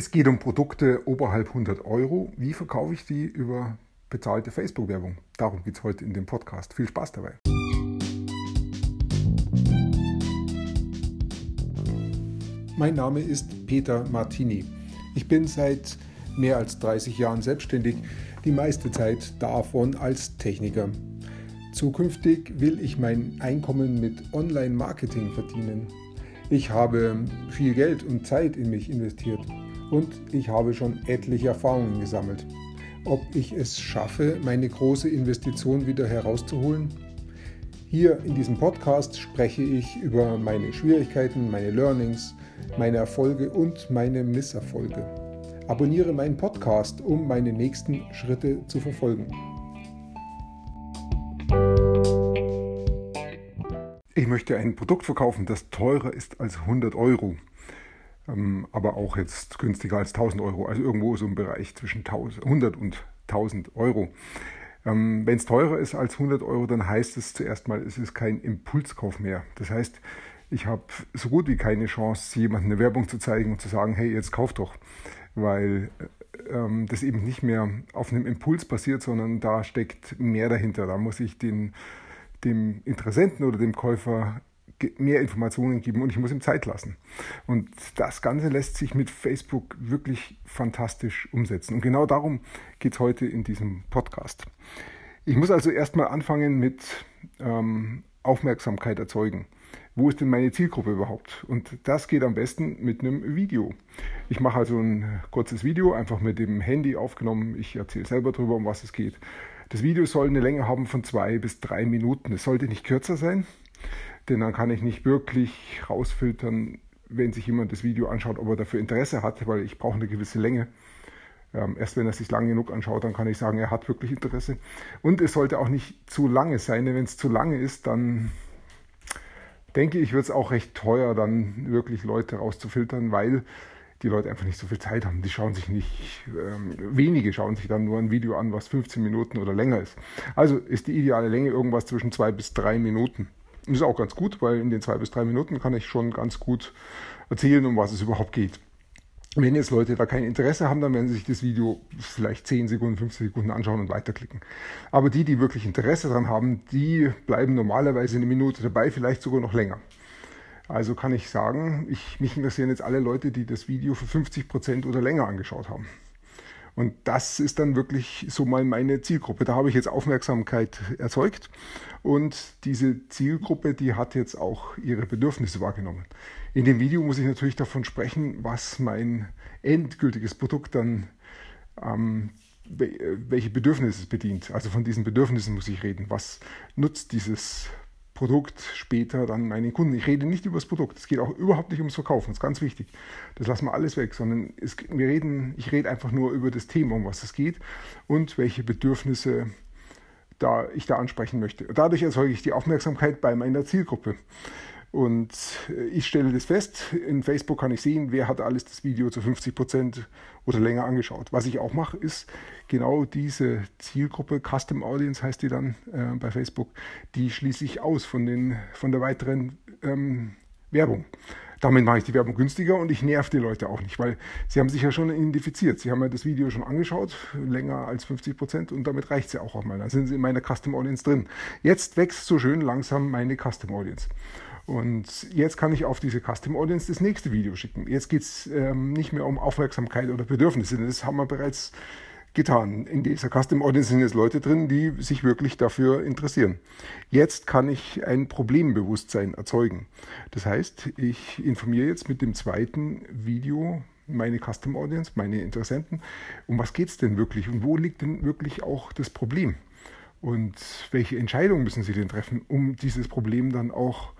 Es geht um Produkte oberhalb 100 Euro. Wie verkaufe ich die über bezahlte Facebook-Werbung? Darum geht es heute in dem Podcast. Viel Spaß dabei. Mein Name ist Peter Martini. Ich bin seit mehr als 30 Jahren selbstständig, die meiste Zeit davon als Techniker. Zukünftig will ich mein Einkommen mit Online-Marketing verdienen. Ich habe viel Geld und Zeit in mich investiert und ich habe schon etliche Erfahrungen gesammelt. Ob ich es schaffe, meine große Investition wieder herauszuholen? Hier in diesem Podcast spreche ich über meine Schwierigkeiten, meine Learnings, meine Erfolge und meine Misserfolge. Abonniere meinen Podcast, um meine nächsten Schritte zu verfolgen. Ich möchte ein Produkt verkaufen, das teurer ist als 100 Euro. Ähm, aber auch jetzt günstiger als 1000 Euro, also irgendwo so im Bereich zwischen 100 und 1000 Euro. Ähm, Wenn es teurer ist als 100 Euro, dann heißt es zuerst mal, es ist kein Impulskauf mehr. Das heißt, ich habe so gut wie keine Chance, jemandem eine Werbung zu zeigen und zu sagen, hey, jetzt kauf doch, weil äh, ähm, das eben nicht mehr auf einem Impuls passiert, sondern da steckt mehr dahinter. Da muss ich den, dem Interessenten oder dem Käufer mehr Informationen geben und ich muss ihm Zeit lassen. Und das Ganze lässt sich mit Facebook wirklich fantastisch umsetzen. Und genau darum geht es heute in diesem Podcast. Ich muss also erstmal anfangen mit ähm, Aufmerksamkeit erzeugen. Wo ist denn meine Zielgruppe überhaupt? Und das geht am besten mit einem Video. Ich mache also ein kurzes Video, einfach mit dem Handy aufgenommen. Ich erzähle selber darüber, um was es geht. Das Video soll eine Länge haben von zwei bis drei Minuten. Es sollte nicht kürzer sein denn dann kann ich nicht wirklich rausfiltern, wenn sich jemand das Video anschaut, ob er dafür Interesse hat, weil ich brauche eine gewisse Länge. Ähm, erst wenn er sich lang genug anschaut, dann kann ich sagen, er hat wirklich Interesse. Und es sollte auch nicht zu lange sein, denn wenn es zu lange ist, dann denke ich, wird es auch recht teuer, dann wirklich Leute rauszufiltern, weil die Leute einfach nicht so viel Zeit haben. Die schauen sich nicht, ähm, wenige schauen sich dann nur ein Video an, was 15 Minuten oder länger ist. Also ist die ideale Länge irgendwas zwischen zwei bis drei Minuten. Ist auch ganz gut, weil in den zwei bis drei Minuten kann ich schon ganz gut erzählen, um was es überhaupt geht. Wenn jetzt Leute da kein Interesse haben, dann werden sie sich das Video vielleicht 10 Sekunden, 15 Sekunden anschauen und weiterklicken. Aber die, die wirklich Interesse daran haben, die bleiben normalerweise eine Minute dabei, vielleicht sogar noch länger. Also kann ich sagen, ich, mich interessieren jetzt alle Leute, die das Video für 50 Prozent oder länger angeschaut haben. Und das ist dann wirklich so mal meine Zielgruppe. Da habe ich jetzt Aufmerksamkeit erzeugt und diese Zielgruppe, die hat jetzt auch ihre Bedürfnisse wahrgenommen. In dem Video muss ich natürlich davon sprechen, was mein endgültiges Produkt dann, ähm, welche Bedürfnisse es bedient. Also von diesen Bedürfnissen muss ich reden. Was nutzt dieses Produkt später dann meinen Kunden. Ich rede nicht über das Produkt. Es geht auch überhaupt nicht ums Verkaufen. Das ist ganz wichtig. Das lassen wir alles weg, sondern es, wir reden, ich rede einfach nur über das Thema, um was es geht und welche Bedürfnisse da ich da ansprechen möchte. Dadurch erzeuge ich die Aufmerksamkeit bei meiner Zielgruppe. Und äh, ich stelle das fest, in Facebook kann ich sehen, wer hat alles das Video zu 50 Prozent oder länger angeschaut. Was ich auch mache, ist genau diese Zielgruppe, Custom Audience heißt die dann äh, bei Facebook, die schließe ich aus von, den, von der weiteren ähm, Werbung. Damit mache ich die Werbung günstiger und ich nerv die Leute auch nicht, weil sie haben sich ja schon identifiziert. Sie haben ja das Video schon angeschaut, länger als 50 Prozent und damit reicht es ja auch, auch mal. Dann sind sie in meiner Custom Audience drin. Jetzt wächst so schön langsam meine Custom Audience. Und jetzt kann ich auf diese Custom Audience das nächste Video schicken. Jetzt geht es ähm, nicht mehr um Aufmerksamkeit oder Bedürfnisse. Das haben wir bereits getan. In dieser Custom Audience sind jetzt Leute drin, die sich wirklich dafür interessieren. Jetzt kann ich ein Problembewusstsein erzeugen. Das heißt, ich informiere jetzt mit dem zweiten Video meine Custom Audience, meine Interessenten, um was geht es denn wirklich und wo liegt denn wirklich auch das Problem? Und welche Entscheidungen müssen Sie denn treffen, um dieses Problem dann auch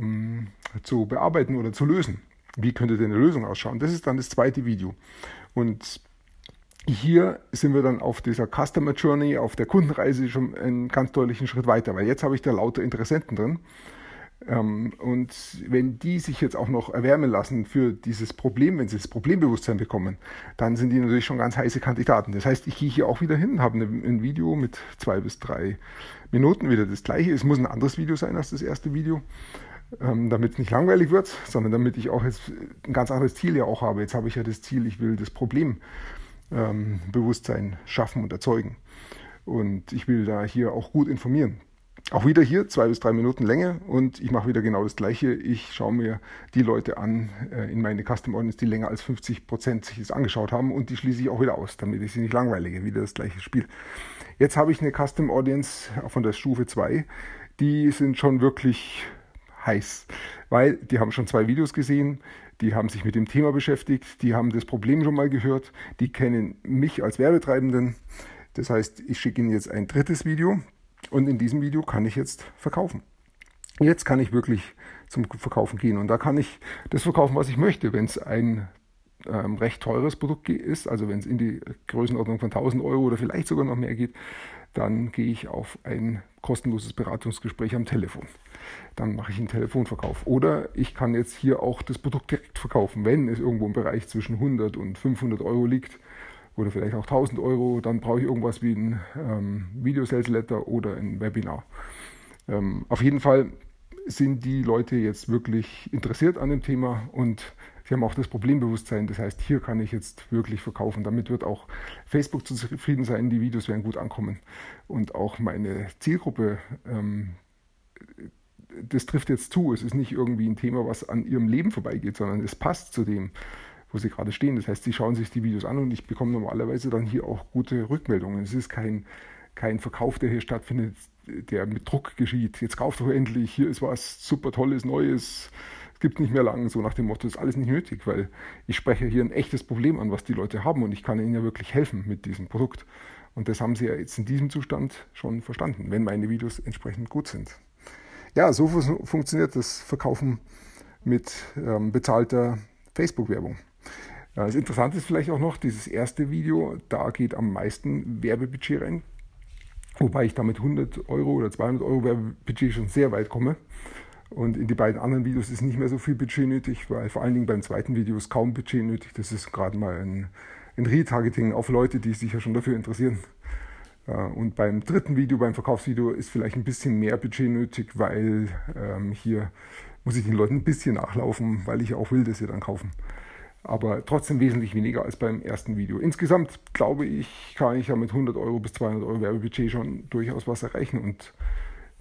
ähm, zu bearbeiten oder zu lösen. Wie könnte denn eine Lösung ausschauen? Das ist dann das zweite Video. Und hier sind wir dann auf dieser Customer Journey, auf der Kundenreise schon einen ganz deutlichen Schritt weiter, weil jetzt habe ich da lauter Interessenten drin. Ähm, und wenn die sich jetzt auch noch erwärmen lassen für dieses Problem, wenn sie das Problembewusstsein bekommen, dann sind die natürlich schon ganz heiße Kandidaten. Das heißt, ich gehe hier auch wieder hin, habe ein Video mit zwei bis drei Minuten, wieder das gleiche. Es muss ein anderes Video sein als das erste Video. Ähm, damit es nicht langweilig wird, sondern damit ich auch jetzt ein ganz anderes Ziel ja auch habe. Jetzt habe ich ja das Ziel, ich will das Problembewusstsein ähm, schaffen und erzeugen. Und ich will da hier auch gut informieren. Auch wieder hier zwei bis drei Minuten Länge und ich mache wieder genau das Gleiche. Ich schaue mir die Leute an äh, in meine Custom Audience, die länger als 50 Prozent sich das angeschaut haben und die schließe ich auch wieder aus, damit ich sie nicht langweilige. Wieder das gleiche Spiel. Jetzt habe ich eine Custom Audience von der Stufe 2. Die sind schon wirklich heiß, weil die haben schon zwei Videos gesehen, die haben sich mit dem Thema beschäftigt, die haben das Problem schon mal gehört, die kennen mich als Werbetreibenden. Das heißt, ich schicke Ihnen jetzt ein drittes Video und in diesem Video kann ich jetzt verkaufen. Jetzt kann ich wirklich zum Verkaufen gehen und da kann ich das verkaufen, was ich möchte. Wenn es ein ähm, recht teures Produkt ist, also wenn es in die Größenordnung von 1000 Euro oder vielleicht sogar noch mehr geht, dann gehe ich auf ein kostenloses Beratungsgespräch am Telefon. Dann mache ich einen Telefonverkauf. Oder ich kann jetzt hier auch das Produkt direkt verkaufen. Wenn es irgendwo im Bereich zwischen 100 und 500 Euro liegt oder vielleicht auch 1000 Euro, dann brauche ich irgendwas wie ein ähm, Video-Sales Letter oder ein Webinar. Ähm, auf jeden Fall sind die Leute jetzt wirklich interessiert an dem Thema und Sie haben auch das Problembewusstsein. Das heißt, hier kann ich jetzt wirklich verkaufen. Damit wird auch Facebook zufrieden sein. Die Videos werden gut ankommen. Und auch meine Zielgruppe, ähm, das trifft jetzt zu. Es ist nicht irgendwie ein Thema, was an ihrem Leben vorbeigeht, sondern es passt zu dem, wo sie gerade stehen. Das heißt, sie schauen sich die Videos an und ich bekomme normalerweise dann hier auch gute Rückmeldungen. Es ist kein, kein Verkauf, der hier stattfindet, der mit Druck geschieht. Jetzt kauft doch endlich, hier ist was super Tolles, Neues gibt nicht mehr lang, so nach dem Motto, ist alles nicht nötig, weil ich spreche hier ein echtes Problem an, was die Leute haben und ich kann ihnen ja wirklich helfen mit diesem Produkt. Und das haben sie ja jetzt in diesem Zustand schon verstanden, wenn meine Videos entsprechend gut sind. Ja, so funktioniert das Verkaufen mit ähm, bezahlter Facebook-Werbung. Ja, das Interessante ist vielleicht auch noch, dieses erste Video, da geht am meisten Werbebudget rein, wobei ich damit 100 Euro oder 200 Euro Werbebudget schon sehr weit komme. Und in die beiden anderen Videos ist nicht mehr so viel Budget nötig, weil vor allen Dingen beim zweiten Video ist kaum Budget nötig. Das ist gerade mal ein, ein Retargeting auf Leute, die sich ja schon dafür interessieren. Und beim dritten Video, beim Verkaufsvideo, ist vielleicht ein bisschen mehr Budget nötig, weil ähm, hier muss ich den Leuten ein bisschen nachlaufen, weil ich auch will, dass sie dann kaufen. Aber trotzdem wesentlich weniger als beim ersten Video. Insgesamt glaube ich, kann ich ja mit 100 Euro bis 200 Euro Werbebudget schon durchaus was erreichen und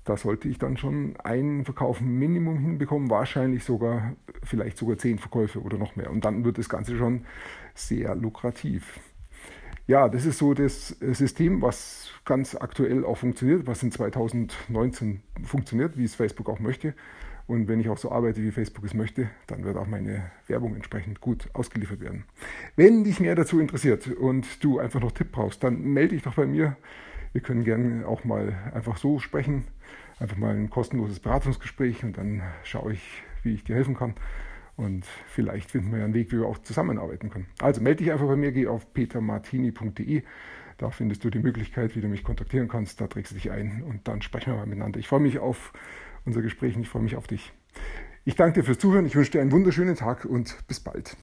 da sollte ich dann schon einen Verkauf Minimum hinbekommen, wahrscheinlich sogar, vielleicht sogar zehn Verkäufe oder noch mehr. Und dann wird das Ganze schon sehr lukrativ. Ja, das ist so das System, was ganz aktuell auch funktioniert, was in 2019 funktioniert, wie es Facebook auch möchte. Und wenn ich auch so arbeite, wie Facebook es möchte, dann wird auch meine Werbung entsprechend gut ausgeliefert werden. Wenn dich mehr dazu interessiert und du einfach noch Tipp brauchst, dann melde dich doch bei mir. Wir können gerne auch mal einfach so sprechen einfach mal ein kostenloses Beratungsgespräch und dann schaue ich, wie ich dir helfen kann. Und vielleicht finden wir ja einen Weg, wie wir auch zusammenarbeiten können. Also melde dich einfach bei mir, geh auf petermartini.de. Da findest du die Möglichkeit, wie du mich kontaktieren kannst. Da trägst du dich ein und dann sprechen wir mal miteinander. Ich freue mich auf unser Gespräch und ich freue mich auf dich. Ich danke dir fürs Zuhören. Ich wünsche dir einen wunderschönen Tag und bis bald.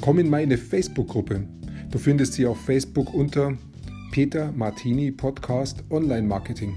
Komm in meine Facebook-Gruppe. Du findest sie auf Facebook unter Peter Martini Podcast Online Marketing.